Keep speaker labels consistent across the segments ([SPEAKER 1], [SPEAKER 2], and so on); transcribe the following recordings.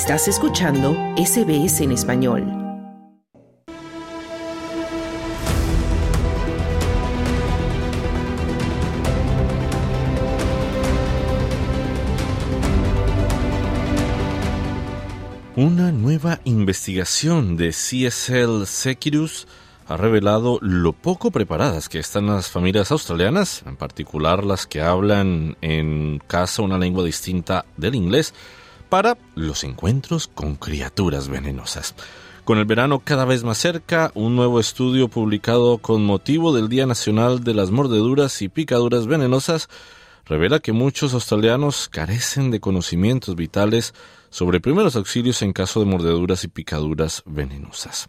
[SPEAKER 1] Estás escuchando SBS en español.
[SPEAKER 2] Una nueva investigación de CSL Securus ha revelado lo poco preparadas que están las familias australianas, en particular las que hablan en casa una lengua distinta del inglés, para los encuentros con criaturas venenosas. Con el verano cada vez más cerca, un nuevo estudio publicado con motivo del Día Nacional de las Mordeduras y Picaduras Venenosas revela que muchos australianos carecen de conocimientos vitales sobre primeros auxilios en caso de mordeduras y picaduras venenosas.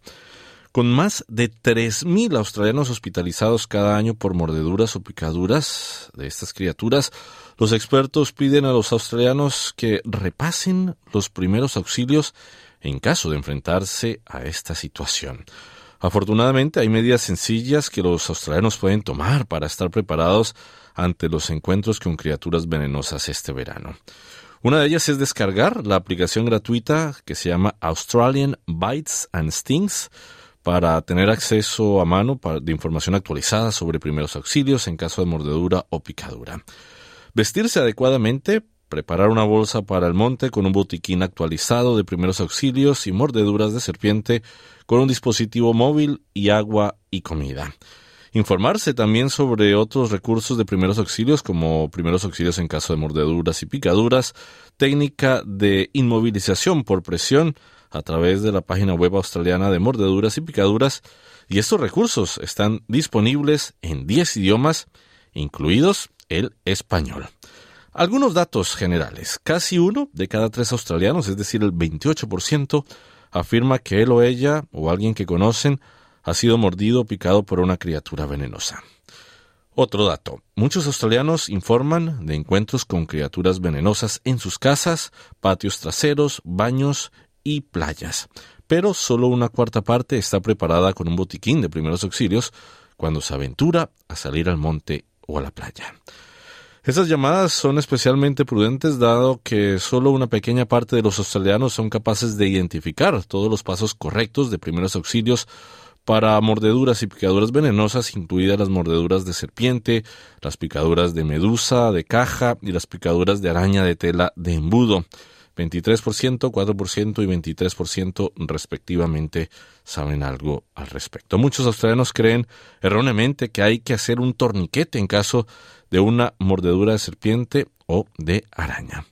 [SPEAKER 2] Con más de 3.000 australianos hospitalizados cada año por mordeduras o picaduras de estas criaturas, los expertos piden a los australianos que repasen los primeros auxilios en caso de enfrentarse a esta situación. Afortunadamente hay medidas sencillas que los australianos pueden tomar para estar preparados ante los encuentros con criaturas venenosas este verano. Una de ellas es descargar la aplicación gratuita que se llama Australian Bites and Stings, para tener acceso a mano de información actualizada sobre primeros auxilios en caso de mordedura o picadura. Vestirse adecuadamente, preparar una bolsa para el monte con un botiquín actualizado de primeros auxilios y mordeduras de serpiente con un dispositivo móvil y agua y comida. Informarse también sobre otros recursos de primeros auxilios como primeros auxilios en caso de mordeduras y picaduras, técnica de inmovilización por presión, a través de la página web australiana de mordeduras y picaduras y estos recursos están disponibles en 10 idiomas, incluidos el español. Algunos datos generales. Casi uno de cada tres australianos, es decir, el 28%, afirma que él o ella o alguien que conocen ha sido mordido o picado por una criatura venenosa. Otro dato. Muchos australianos informan de encuentros con criaturas venenosas en sus casas, patios traseros, baños y playas, pero solo una cuarta parte está preparada con un botiquín de primeros auxilios cuando se aventura a salir al monte o a la playa. Estas llamadas son especialmente prudentes dado que solo una pequeña parte de los australianos son capaces de identificar todos los pasos correctos de primeros auxilios para mordeduras y picaduras venenosas, incluidas las mordeduras de serpiente, las picaduras de medusa, de caja y las picaduras de araña de tela de embudo. 23%, 4% y 23% respectivamente saben algo al respecto. Muchos australianos creen erróneamente que hay que hacer un torniquete en caso de una mordedura de serpiente o de araña.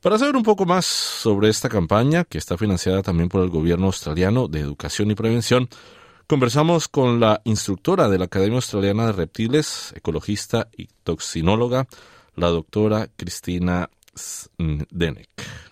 [SPEAKER 2] Para saber un poco más sobre esta campaña, que está financiada también por el gobierno australiano de educación y prevención, conversamos con la instructora de la Academia Australiana de Reptiles, ecologista y toxinóloga, la doctora Cristina Denek.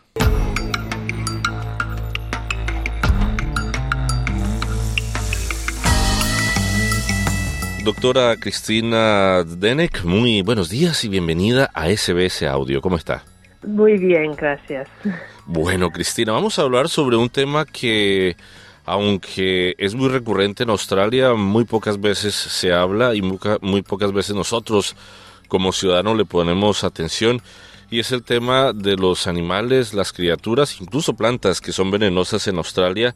[SPEAKER 2] Doctora Cristina Denek, muy buenos días y bienvenida a SBS Audio. ¿Cómo está?
[SPEAKER 3] Muy bien, gracias.
[SPEAKER 2] Bueno, Cristina, vamos a hablar sobre un tema que, aunque es muy recurrente en Australia, muy pocas veces se habla y muy, muy pocas veces nosotros como ciudadanos le ponemos atención y es el tema de los animales, las criaturas, incluso plantas que son venenosas en Australia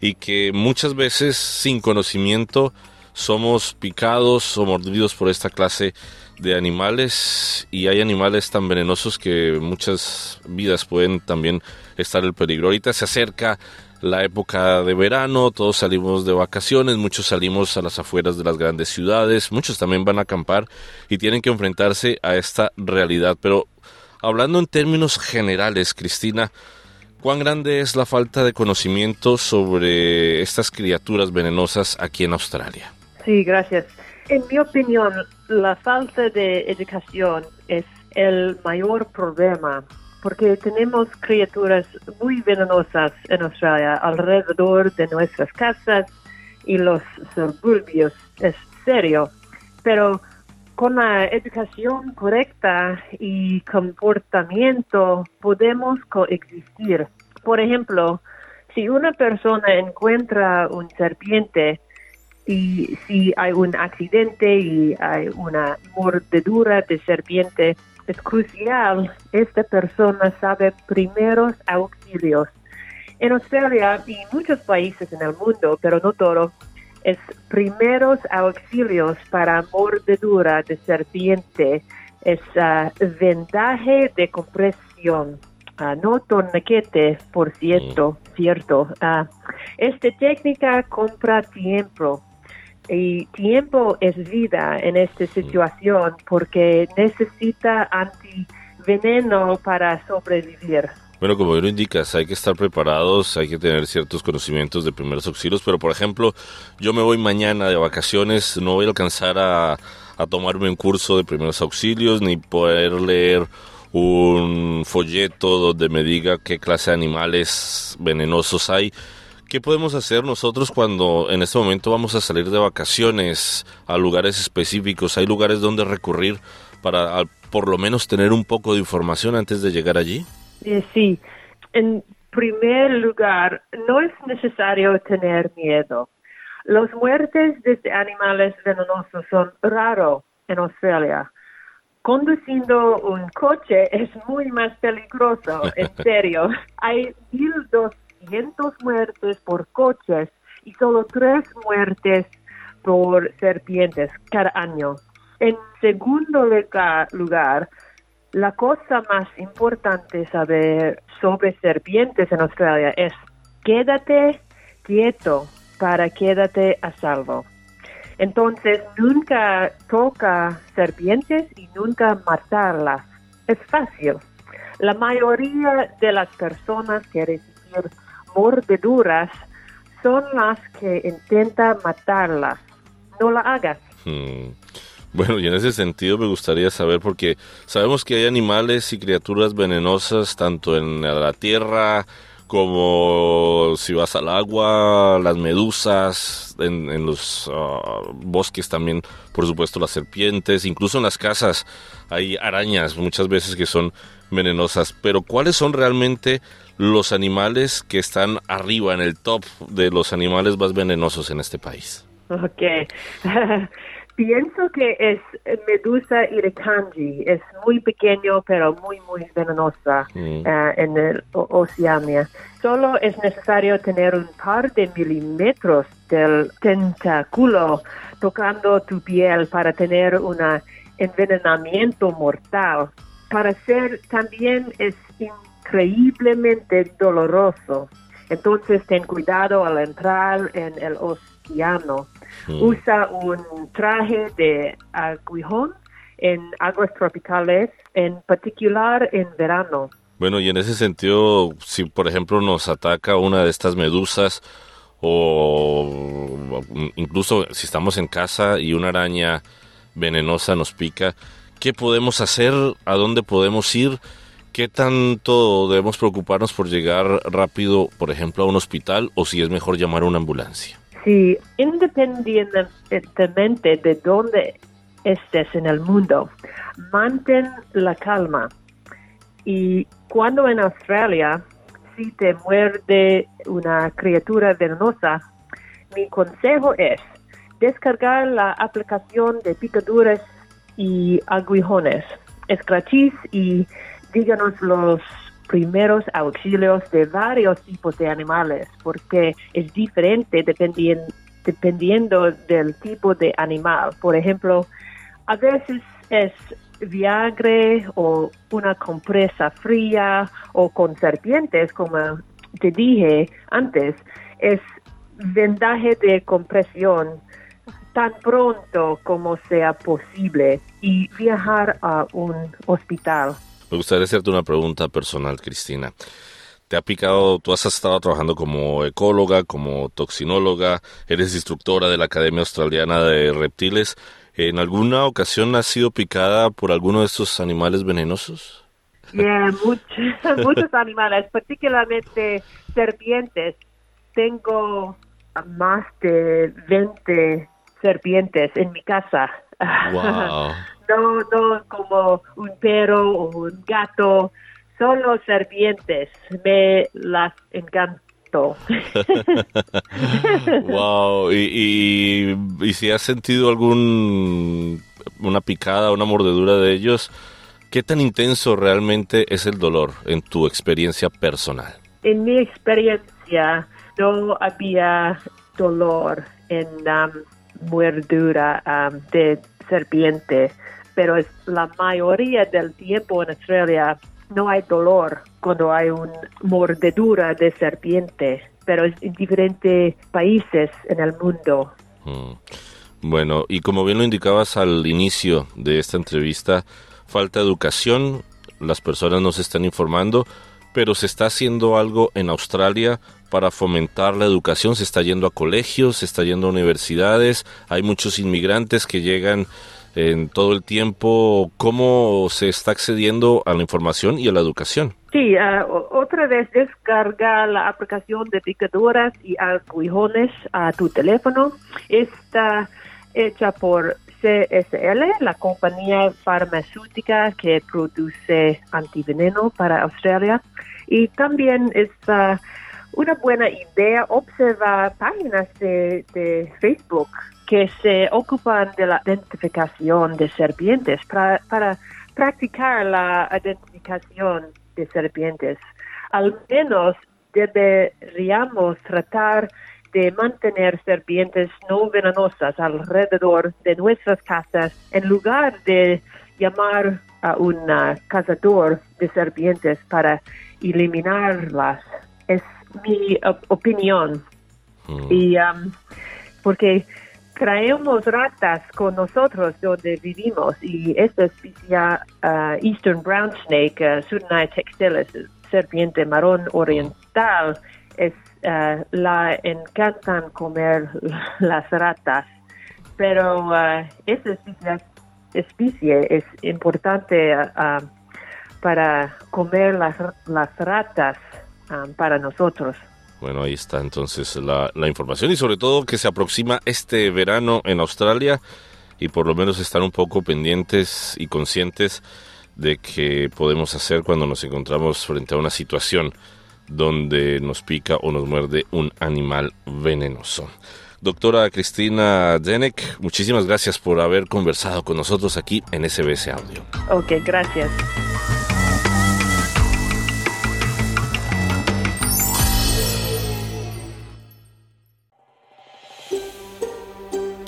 [SPEAKER 2] y que muchas veces sin conocimiento somos picados o mordidos por esta clase de animales y hay animales tan venenosos que muchas vidas pueden también estar en peligro. Ahorita se acerca la época de verano, todos salimos de vacaciones, muchos salimos a las afueras de las grandes ciudades, muchos también van a acampar y tienen que enfrentarse a esta realidad. Pero Hablando en términos generales, Cristina, ¿cuán grande es la falta de conocimiento sobre estas criaturas venenosas aquí en Australia?
[SPEAKER 3] Sí, gracias. En mi opinión, la falta de educación es el mayor problema porque tenemos criaturas muy venenosas en Australia alrededor de nuestras casas y los suburbios. Es serio. Pero con la educación correcta y comportamiento podemos coexistir. Por ejemplo, si una persona encuentra un serpiente y si hay un accidente y hay una mordedura de serpiente, es crucial. Esta persona sabe primeros auxilios. En Australia y muchos países en el mundo, pero no todo, es primeros auxilios para mordedura de serpiente, es uh, vendaje de compresión, uh, no torniquete, por cierto, cierto. Uh, esta técnica compra tiempo y tiempo es vida en esta situación porque necesita antiveneno para sobrevivir.
[SPEAKER 2] Bueno, como lo indicas, hay que estar preparados, hay que tener ciertos conocimientos de primeros auxilios, pero por ejemplo, yo me voy mañana de vacaciones, no voy a alcanzar a, a tomarme un curso de primeros auxilios, ni poder leer un folleto donde me diga qué clase de animales venenosos hay. ¿Qué podemos hacer nosotros cuando en este momento vamos a salir de vacaciones a lugares específicos? ¿Hay lugares donde recurrir para por lo menos tener un poco de información antes de llegar allí?
[SPEAKER 3] Eh, sí, en primer lugar, no es necesario tener miedo. Los muertes de animales venenosos son raros en Australia. Conduciendo un coche es muy más peligroso, en serio. Hay 1.200 muertes por coches y solo tres muertes por serpientes cada año. En segundo lugar, la cosa más importante saber sobre serpientes en Australia es quédate quieto para quédate a salvo. Entonces, nunca toca serpientes y nunca matarlas. Es fácil. La mayoría de las personas que reciben mordeduras son las que intentan matarlas. No la hagas.
[SPEAKER 2] Hmm. Bueno, y en ese sentido me gustaría saber, porque sabemos que hay animales y criaturas venenosas tanto en la tierra como si vas al agua, las medusas, en, los ah, bosques también, por supuesto, las serpientes, incluso en las casas hay arañas muchas veces que son venenosas. Pero ¿cuáles son realmente los animales que están arriba, en el top de los animales más venenosos en este país?
[SPEAKER 3] Ok. Pienso que es Medusa irukandji. Es muy pequeño, pero muy, muy venenosa mm. eh, en el Oceania. Solo es necesario tener un par de milímetros del tentáculo tocando tu piel para tener un envenenamiento mortal. Para ser también es increíblemente doloroso. Entonces ten cuidado al entrar en el océano. Mm. Usa un traje de aguijón en aguas tropicales, en particular en verano.
[SPEAKER 2] Bueno, y en ese sentido, si por ejemplo nos ataca una de estas medusas o incluso si estamos en casa y una araña venenosa nos pica, ¿qué podemos hacer? ¿A dónde podemos ir? ¿Qué tanto debemos preocuparnos por llegar rápido, por ejemplo, a un hospital o si es mejor llamar a una ambulancia?
[SPEAKER 3] Sí, independientemente de dónde estés en el mundo, mantén la calma. Y cuando en Australia, si te muerde una criatura venenosa, mi consejo es descargar la aplicación de picaduras y aguijones. Es y díganos los primeros auxilios de varios tipos de animales, porque es diferente dependiendo, del tipo de animal. Por ejemplo, a veces es Viagra o una compresa fría o con serpientes, como te dije antes, es vendaje de compresión tan pronto como sea posible y viajar a un hospital.
[SPEAKER 2] Me gustaría hacerte una pregunta personal, Cristina. ¿Te ha picado, tú has estado trabajando como ecóloga, como toxinóloga, eres instructora de la Academia Australiana de Reptiles. ¿En alguna ocasión has sido picada por alguno de estos animales venenosos?
[SPEAKER 3] Yeah, muchos, muchos animales, particularmente serpientes. Tengo más de 20 serpientes en mi casa.
[SPEAKER 2] Wow.
[SPEAKER 3] no, no como un perro o un gato, solo serpientes, me las encanto.
[SPEAKER 2] wow, ¿Y, y, si has sentido algún una picada, una mordedura de ellos, ¿qué tan intenso realmente es el dolor en tu experiencia personal?
[SPEAKER 3] en mi experiencia no había dolor en la mordura um, de serpiente, pero es la mayoría del tiempo en Australia no hay dolor cuando hay una mordedura de serpiente, pero es en diferentes países en el mundo.
[SPEAKER 2] Mm. Bueno, y como bien lo indicabas al inicio de esta entrevista, falta educación, las personas no se están informando, pero se está haciendo algo en Australia para fomentar la educación, se está yendo a colegios, se está yendo a universidades, hay muchos inmigrantes que llegan en todo el tiempo, ¿cómo se está accediendo a la información y a la educación?
[SPEAKER 3] Sí, uh, otra vez descarga la aplicación de picaduras y aguijones a tu teléfono. Está hecha por La compañía farmacéutica que produce antiveneno para Australia. Y también es una buena idea observar páginas de, de Facebook que se ocupan de la identificación de serpientes para, para practicar la identificación de serpientes. Al menos deberíamos tratar de mantener serpientes no venenosas alrededor de nuestras casas en lugar de llamar a un cazador de serpientes para eliminarlas. Es mi opinión. Mm. Y um, porque traemos ratas con nosotros donde vivimos y esta especie uh, Eastern Brown Snake, uh, textilis, serpiente marrón oriental, es, uh, la encantan comer las ratas, pero uh, esta especie, es importante uh, para comer las, ratas para nosotros.
[SPEAKER 2] Bueno, ahí está entonces la, la, información y sobre todo que se aproxima este verano en Australia y por lo menos estar un poco pendientes y conscientes de qué podemos hacer cuando nos encontramos frente a una situación donde nos pica o nos muerde un animal venenoso. Doctora Cristina Denek, muchísimas gracias por haber conversado con nosotros aquí en SBS Audio.
[SPEAKER 3] Ok, gracias.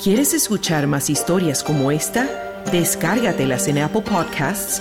[SPEAKER 1] ¿Quieres escuchar más historias como esta? Descárgatelas en Apple Podcasts,